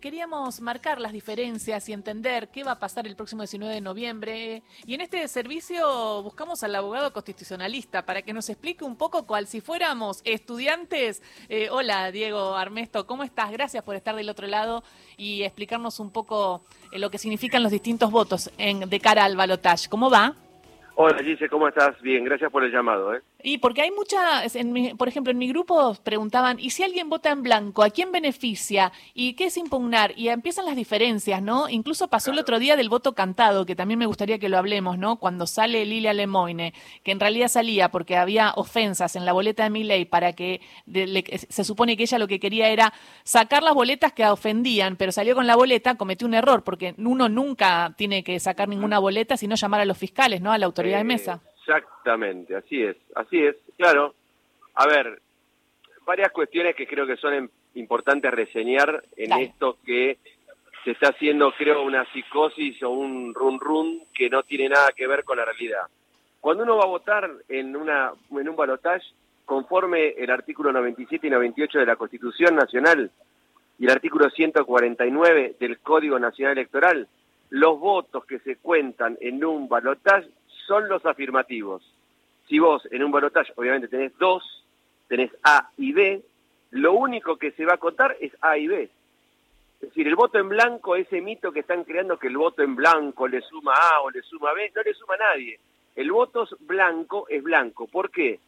Queríamos marcar las diferencias y entender qué va a pasar el próximo 19 de noviembre. Y en este servicio buscamos al abogado constitucionalista para que nos explique un poco cual si fuéramos estudiantes. Eh, hola, Diego Armesto, ¿cómo estás? Gracias por estar del otro lado y explicarnos un poco eh, lo que significan los distintos votos en, de cara al balotaje. ¿Cómo va? Hola Gise, ¿cómo estás? Bien, gracias por el llamado. ¿eh? Y porque hay muchas, por ejemplo, en mi grupo preguntaban, ¿y si alguien vota en blanco, a quién beneficia? ¿Y qué es impugnar? Y empiezan las diferencias, ¿no? Incluso pasó el otro día del voto cantado, que también me gustaría que lo hablemos, ¿no? Cuando sale Lilia Lemoine, que en realidad salía porque había ofensas en la boleta de mi ley para que se supone que ella lo que quería era sacar las boletas que ofendían, pero salió con la boleta, cometió un error, porque uno nunca tiene que sacar ninguna boleta, sino llamar a los fiscales, ¿no? A la autoridad de mesa. Exactamente, así es, así es, claro. A ver, varias cuestiones que creo que son importantes reseñar en esto que se está haciendo, creo, una psicosis o un run run que no tiene nada que ver con la realidad. Cuando uno va a votar en, una, en un balotaje, conforme el artículo 97 y 98 de la Constitución Nacional y el artículo 149 del Código Nacional Electoral, los votos que se cuentan en un balotaje son los afirmativos. Si vos en un balotaje obviamente tenés dos, tenés A y B, lo único que se va a contar es A y B. Es decir, el voto en blanco, ese mito que están creando que el voto en blanco le suma A o le suma B, no le suma a nadie. El voto blanco es blanco. ¿Por qué?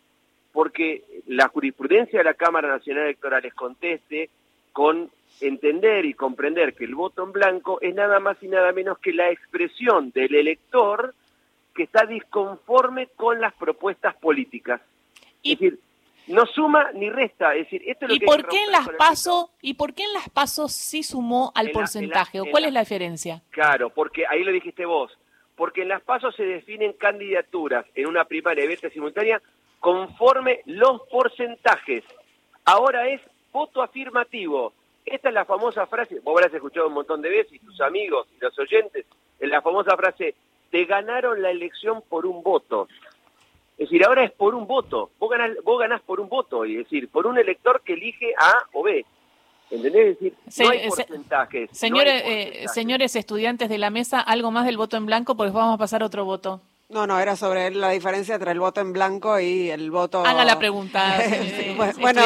Porque la jurisprudencia de la Cámara Nacional Electoral es conteste con entender y comprender que el voto en blanco es nada más y nada menos que la expresión del elector que está disconforme con las propuestas políticas. Es decir, no suma ni resta. Es decir, esto es lo ¿Y por qué en las pasos y por qué en las pasos sí sumó al porcentaje? ¿O cuál es la diferencia? Claro, porque ahí lo dijiste vos. Porque en las pasos se definen candidaturas en una primaria y simultánea conforme los porcentajes. Ahora es voto afirmativo. Esta es la famosa frase, vos habrás escuchado un montón de veces, y tus amigos y los oyentes, en la famosa frase, te ganaron la elección por un voto. Es decir, ahora es por un voto. Vos ganás, vos ganás por un voto, es decir, por un elector que elige A o B. ¿Entendés? Es decir, no hay porcentajes. Señores, eh, señores estudiantes de la mesa, algo más del voto en blanco, porque vamos a pasar a otro voto. No, no, era sobre la diferencia entre el voto en blanco y el voto... Haga la pregunta, bueno,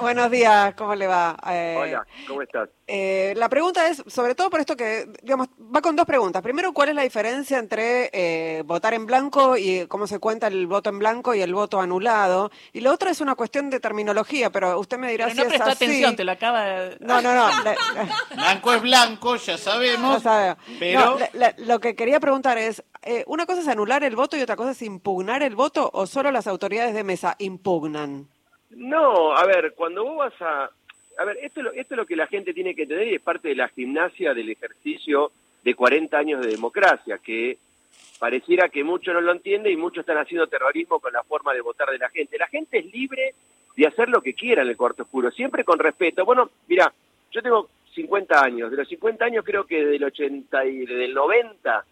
Buenos días, ¿cómo le va? Eh, Hola, ¿cómo estás? Eh, la pregunta es, sobre todo por esto que, digamos, va con dos preguntas. Primero, ¿cuál es la diferencia entre eh, votar en blanco y cómo se cuenta el voto en blanco y el voto anulado? Y lo otro es una cuestión de terminología, pero usted me dirá pero si no prestó atención, te lo acaba de... No, no, no. blanco es blanco, ya sabemos. Pero... lo que quería preguntar es, una cosa es anular el voto y otra cosa es impugnar el voto o solo las autoridades de mesa impugnan? No, a ver, cuando vos vas a... A ver, esto, es lo que la gente tiene que entender y es parte de la gimnasia del ejercicio de 40 años de democracia, que pareciera que muchos no lo entienden y muchos están haciendo terrorismo con la forma de votar de la gente. La gente es libre de hacer lo que quiera en el cuarto oscuro, siempre con respeto. Bueno, mira, yo tengo 50 años, de los 50 años creo que desde el 80 y desde el 90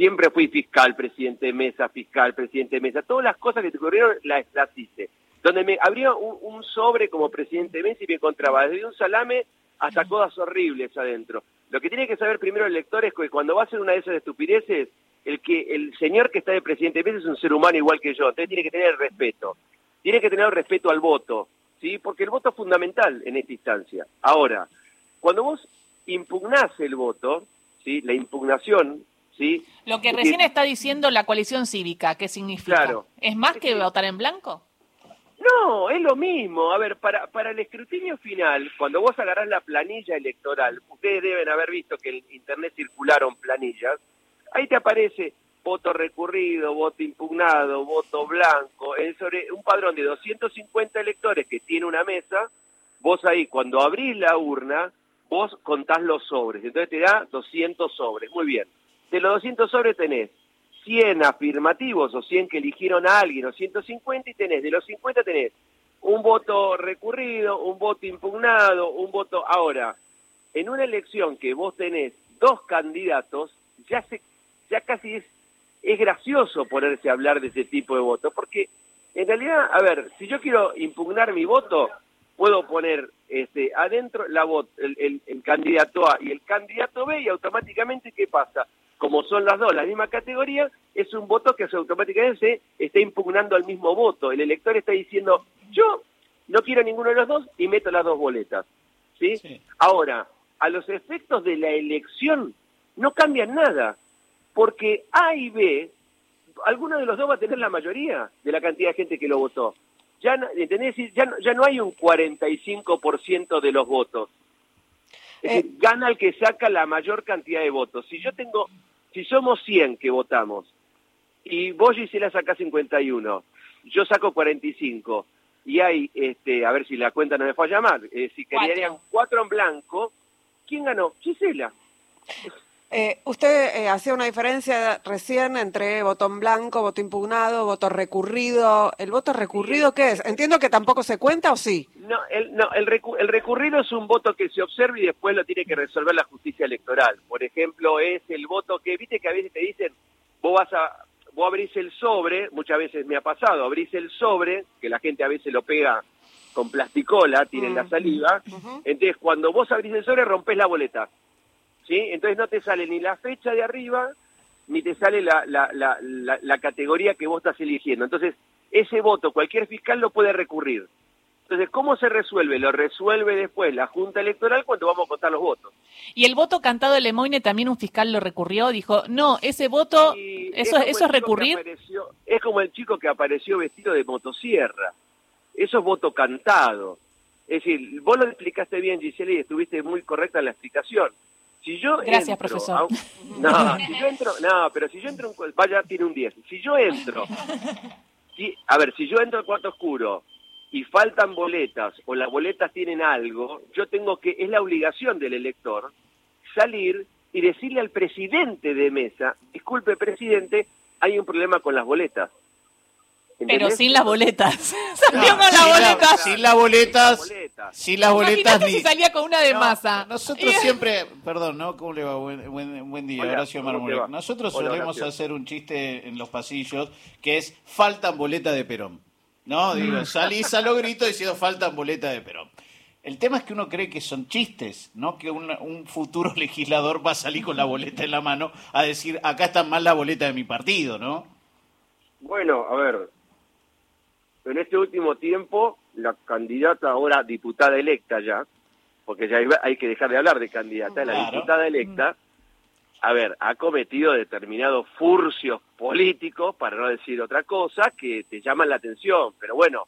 Siempre fui fiscal, presidente de mesa, fiscal, presidente de mesa. Todas las cosas que te ocurrieron las, hice. Donde me abría un, sobre como presidente de mesa y me encontraba desde un salame hasta cosas horribles adentro. Lo que tiene que saber primero el lector es que cuando va a hacer una de esas estupideces, el que el señor que está de presidente de mesa es un ser humano igual que yo, entonces tiene que tener el respeto. Tiene que tener el respeto al voto, ¿sí? Porque el voto es fundamental en esta instancia. Ahora, cuando vos impugnás el voto, ¿sí? La impugnación lo que recién está diciendo la coalición cívica, ¿qué significa? ¿Es más que votar en blanco? No, es lo mismo. A ver, para, para el escrutinio final, cuando vos agarrás la planilla electoral, ustedes deben haber visto que en Internet circularon planillas, ahí te aparece voto recurrido, voto impugnado, voto blanco, es sobre un padrón de 250 electores que tiene una mesa, vos ahí cuando abrís la urna, vos contás los sobres, entonces te da 200 sobres, muy bien. De los 200 sobres tenés 100 afirmativos o 100 que eligieron a alguien o 150 y tenés, de los 50 tenés un voto recurrido, un voto impugnado, un voto... Ahora, en una elección que vos tenés dos candidatos, ya, se, ya casi es, es gracioso ponerse a hablar de ese tipo de voto, porque en realidad, a ver, si yo quiero impugnar mi voto, puedo poner este, adentro la el, el, candidato A y el candidato B y automáticamente, ¿qué pasa? Como son las dos la misma categoría, es un voto que automáticamente se está impugnando al mismo voto. El elector está diciendo, yo no quiero ninguno de los dos y meto las dos boletas. ¿sí? Ahora, a los efectos de la elección no cambian nada, porque A y B, alguno de los dos va a tener la mayoría de la cantidad de gente que lo votó ya, ¿entendés? Ya, no, ya no hay un 45% de los votos. Es decir, eh. gana el que saca la mayor cantidad de votos. Si yo tengo, si somos 100 que votamos, y vos, Gisela, sacás 51, yo saco 45, y hay, este, a ver si la cuenta no me fue a llamar, eh, si querían cuatro en blanco, ¿quién ganó? Gisela. Eh, usted eh, hacía una diferencia recién entre voto en blanco, voto impugnado, voto recurrido. ¿El voto recurrido qué es? Entiendo que tampoco se cuenta o sí. No, el, no, el, recurrido es un voto que se observa y después lo tiene que resolver la justicia electoral. Por ejemplo, es el voto que, viste que a veces te dicen, vos vas a, vos abrís el sobre, muchas veces me ha pasado, abrís el sobre, que la gente a veces lo pega con plasticola, tienen la mm. saliva, entonces cuando vos abrís el sobre rompes la boleta entonces no te sale ni la fecha de arriba, ni te sale la, la, la, la, categoría que vos estás eligiendo. Entonces, ese voto cualquier fiscal lo puede recurrir. Entonces, ¿cómo se resuelve? Lo resuelve después la Junta Electoral cuando vamos a contar los votos. Y el voto cantado de Lemoine también un fiscal lo recurrió, dijo, no, ese voto, eso, es, eso es recurrir. es como el chico que apareció vestido de motosierra. Eso es voto cantado. Es decir, vos lo explicaste bien, Giselle, y estuviste muy correcta en la explicación. Si yo Gracias, profesor. no, si yo entro, no, pero si yo entro, vaya, tiene un 10. Si yo entro, a ver, si yo entro al cuarto oscuro y faltan boletas o las boletas tienen algo, yo tengo que, es la obligación del elector, salir y decirle al presidente de mesa, disculpe presidente, hay un problema con las boletas. Pero sin las boletas. Salió con las boletas. sin las boletas. Sin las boletas. si salía con una de masa. Nosotros siempre, perdón, ¿no? ¿Cómo le va? Buen, buen, día, Horacio Marmolek. Nosotros solemos hacer un chiste en los pasillos que es faltan boleta de Perón. ¿No? Digo, salís a lo grito diciendo faltan boleta de Perón. El tema es que uno cree que son chistes, ¿no? Que un, un, futuro legislador va a salir con la boleta en la mano a decir, acá está mal la boleta de mi partido, ¿no? Bueno, a ver, en este último tiempo, la candidata ahora diputada electa ya, porque ya hay que dejar de hablar de candidata, la diputada electa, a ver, ha cometido determinados furcios políticos, para no decir otra cosa, que te llaman la atención. Pero bueno,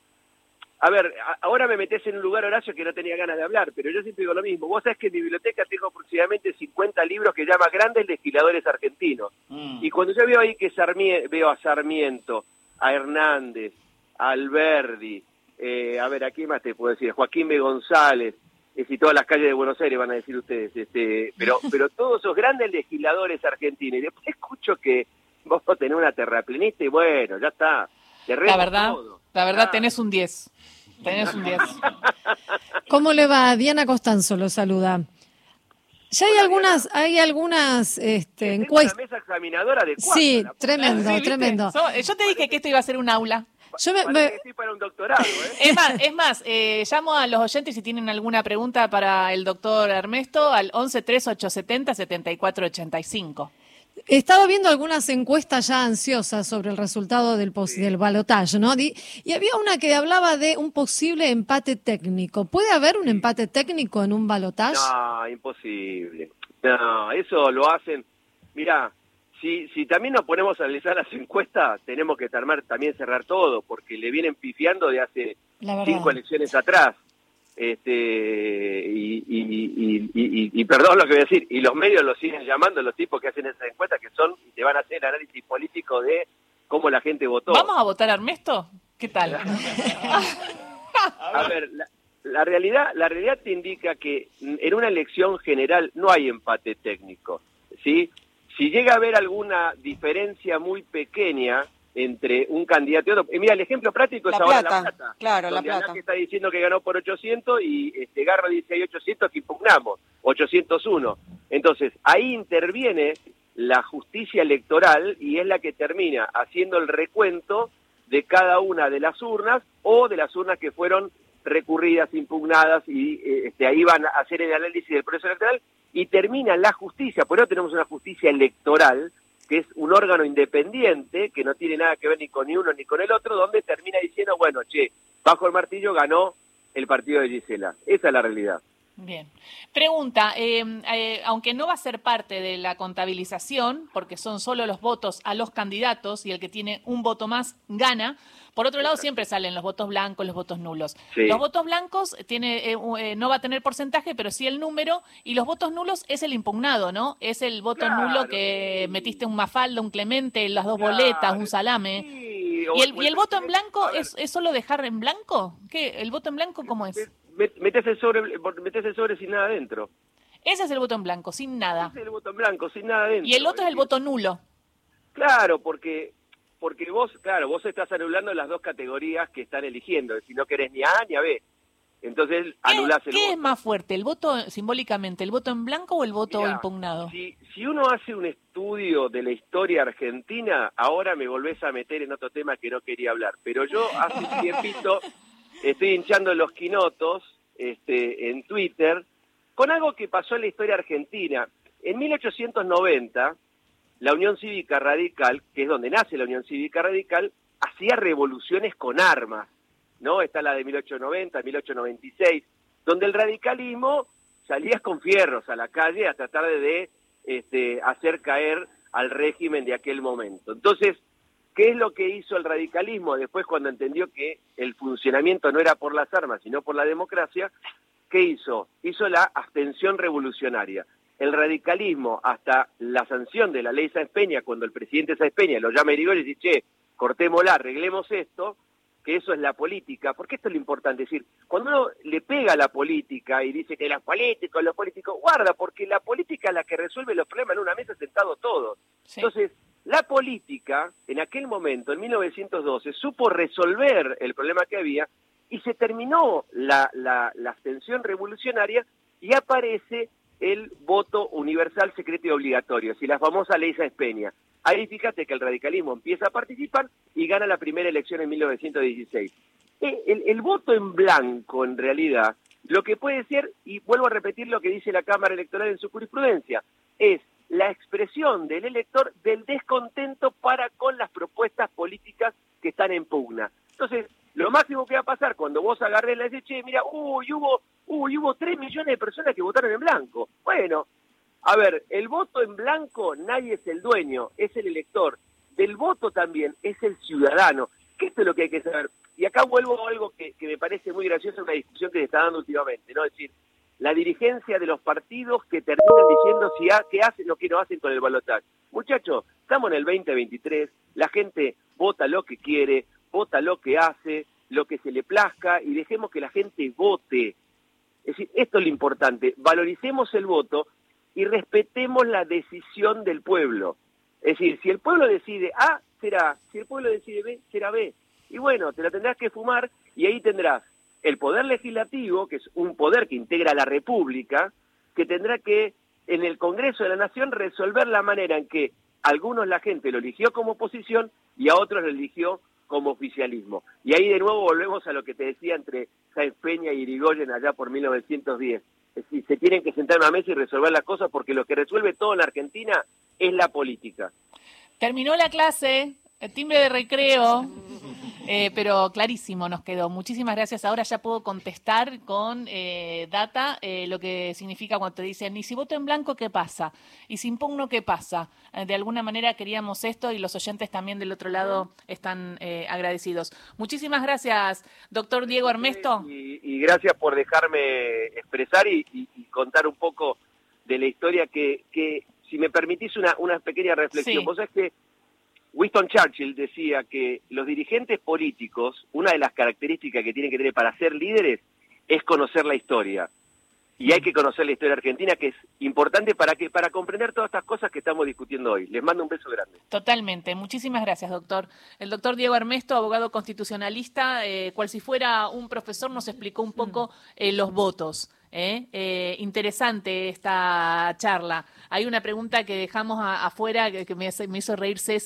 a ver, ahora me metes en un lugar, Horacio, que no tenía ganas de hablar, pero yo siempre digo lo mismo. Vos sabés que en mi biblioteca tengo aproximadamente 50 libros que llama Grandes Legisladores Argentinos. Mm. Y cuando yo veo ahí que veo a Sarmiento, a Hernández, Alberdi, eh, a ver, aquí más te puedo decir? Joaquín B. González, es y todas las calles de Buenos Aires van a decir ustedes, este, pero, pero todos esos grandes legisladores argentinos, y después escucho que vos tenés una terraplenista y bueno, ya está. la verdad, la verdad tenés un 10. Tenés un 10. ¿Cómo le va? Diana Costanzo lo saluda. Ya hay algunas, hay algunas este, encuestas. mesa examinadora de Sí, tremendo, tremendo. Yo te dije que esto iba a ser un aula. Yo me, para un doctorado, ¿eh? Es más, es más eh, llamo a los oyentes si tienen alguna pregunta para el doctor Ernesto al 11 3870 7485. He estado viendo algunas encuestas ya ansiosas sobre el resultado del, del balotaje, ¿no? Y, había una que hablaba de un posible empate técnico. ¿Puede haber un empate técnico en un balotaje? No, imposible. No, eso lo hacen. Mirá, si, si también nos ponemos a analizar las encuestas, tenemos que también cerrar todo, porque le vienen pifiando de hace cinco elecciones atrás. Este, y, y, perdón lo que voy a decir, y los medios lo siguen llamando los tipos que hacen esas encuestas, que son y te van a hacer análisis político de cómo la gente votó. ¿Vamos a votar a Armesto? ¿Qué tal? a ver, la, la realidad, la realidad te indica que en una elección general no hay empate técnico, ¿sí? Si llega a haber alguna diferencia muy pequeña entre un candidato y otro, eh, mira, el ejemplo práctico es ahora La Plata. Claro, La Plata. que está diciendo que ganó por 800 y este, Garro dice hay 800 que impugnamos, 801. Entonces, ahí interviene la justicia electoral y es la que termina haciendo el recuento de cada una de las urnas o de las urnas que fueron recurridas, impugnadas, y eh, este, ahí van a hacer el análisis del proceso electoral y termina la justicia, por eso tenemos una justicia electoral, que es un órgano independiente, que no tiene nada que ver ni con ni uno ni con el otro, donde termina diciendo, bueno, che, bajo el martillo ganó el partido de Gisela. Esa es la realidad. Bien. Pregunta, em, eh, aunque no va a ser parte de la contabilización, porque son solo los votos a los candidatos y el que tiene un voto más gana, por otro lado siempre salen los votos blancos, los votos nulos. Los votos blancos tiene, eh, eh, no va a tener porcentaje, pero sí el número, y los votos nulos es el impugnado, ¿no? Es el voto nulo que metiste un mafaldo, un clemente, las dos boletas, un salame. ¿Y el, y el voto en blanco es, es solo dejar en blanco? ¿Qué? ¿El voto en blanco cómo es? Metes el sobre, metes el sobre sin nada adentro. Ese es el voto en blanco, sin nada. Ese es el voto en blanco, sin nada adentro. Y el otro es el voto nulo. Claro, porque porque vos, claro, vos estás anulando las dos categorías que están eligiendo, si no querés ni A ni a B. Entonces anulás el ¿Qué es más fuerte, el voto simbólicamente, el voto en blanco o el voto impugnado? Si, si uno hace un estudio de la historia argentina, ahora me volvés a meter en otro tema que no quería hablar, pero yo hace un tiempito estoy hinchando los quinotos este, en Twitter con algo que pasó en la historia argentina. En 1890, la Unión Cívica Radical, que es donde nace la Unión Cívica Radical, hacía revoluciones con armas, ¿no? Está la de 1890, 1896, donde el radicalismo salía con fierros a la calle a tratar de, este, hacer caer al régimen de aquel momento. Entonces, ¿Qué es lo que hizo el radicalismo después cuando entendió que el funcionamiento no era por las armas, sino por la democracia? ¿Qué hizo? Hizo la abstención revolucionaria. El radicalismo, hasta la sanción de la ley Sáenz Peña, cuando el presidente Sáenz Peña lo llama a Irigoyen y dice, che, cortémosla, arreglemos esto, que eso es la política, porque esto es lo importante, es decir, cuando uno le pega a la política y dice que los políticos, los políticos, guarda, porque la política es la que resuelve los problemas en una mesa sentado todos. Entonces, la política, en aquel momento, en 1912, supo resolver el problema que había y se terminó la, la, abstención revolucionaria y aparece el voto universal, secreto y obligatorio, si la famosa ley Sáenz Peña. Ahí fíjate que el radicalismo empieza a participar y gana la primera elección en 1916. Eh, el, el, voto en blanco, en realidad, lo que puede ser, y vuelvo a repetir lo que dice la Cámara Electoral en su jurisprudencia, es la expresión del elector del descontento para con las propuestas políticas que están en pugna. Entonces, lo máximo que va a pasar cuando vos agarres la dices, che, mira, uy, hubo, uy, hubo 3 millones de personas que votaron en blanco. Bueno, a ver, el voto en blanco nadie es el dueño, es el elector. Del voto también es el ciudadano. Que esto es lo que hay que saber. Y acá vuelvo a algo que, que me parece muy gracioso, una discusión que se está dando últimamente, ¿no? Es decir, la dirigencia de los partidos que terminan diciendo si qué hacen o qué no hacen con el balotaje. Muchachos, estamos en el 2023, la gente vota lo que quiere, vota lo que hace, lo que se le plazca y dejemos que la gente vote. Es decir, esto es lo importante, valoricemos el voto y respetemos la decisión del pueblo. Es decir, si el pueblo decide A, será, si el pueblo decide B, será B. Y bueno, te la tendrás que fumar y ahí tendrás el poder legislativo, que es un poder que integra la República, que tendrá que en el Congreso de la Nación resolver la manera en que algunos la gente lo eligió como oposición y a otros lo eligió como oficialismo. Y ahí de nuevo volvemos a lo que te decía entre Sáenz Peña y Irigoyen allá por 1910. Es decir, se tienen que sentar en una mesa y resolver las cosas porque lo que resuelve todo en Argentina es la política. Terminó la clase, el timbre de recreo. Eh, pero clarísimo nos quedó. Muchísimas gracias. Ahora ya puedo contestar con eh, data eh, lo que significa cuando te dicen, y si voto en blanco, ¿qué pasa? Y si impugno, ¿qué pasa? de alguna manera queríamos esto y los oyentes también del otro lado están agradecidos. Muchísimas gracias, doctor Diego Ernesto. Y, gracias por dejarme expresar y, contar un poco de la historia que, que si me permitís una, una pequeña reflexión. Vos sabés que Winston Churchill decía que los dirigentes políticos, una de las características que tienen que tener para ser líderes es conocer la historia. Y hay que conocer la historia argentina, que es importante para que para comprender todas estas cosas que estamos discutiendo hoy. Les mando un beso grande. Totalmente. Muchísimas gracias, doctor. El doctor Diego Armesto, abogado constitucionalista, eh, cual si fuera un profesor, nos explicó un poco eh, los votos. ¿eh? Interesante esta charla. Hay una pregunta que dejamos afuera que, me, me hizo reír Ceci.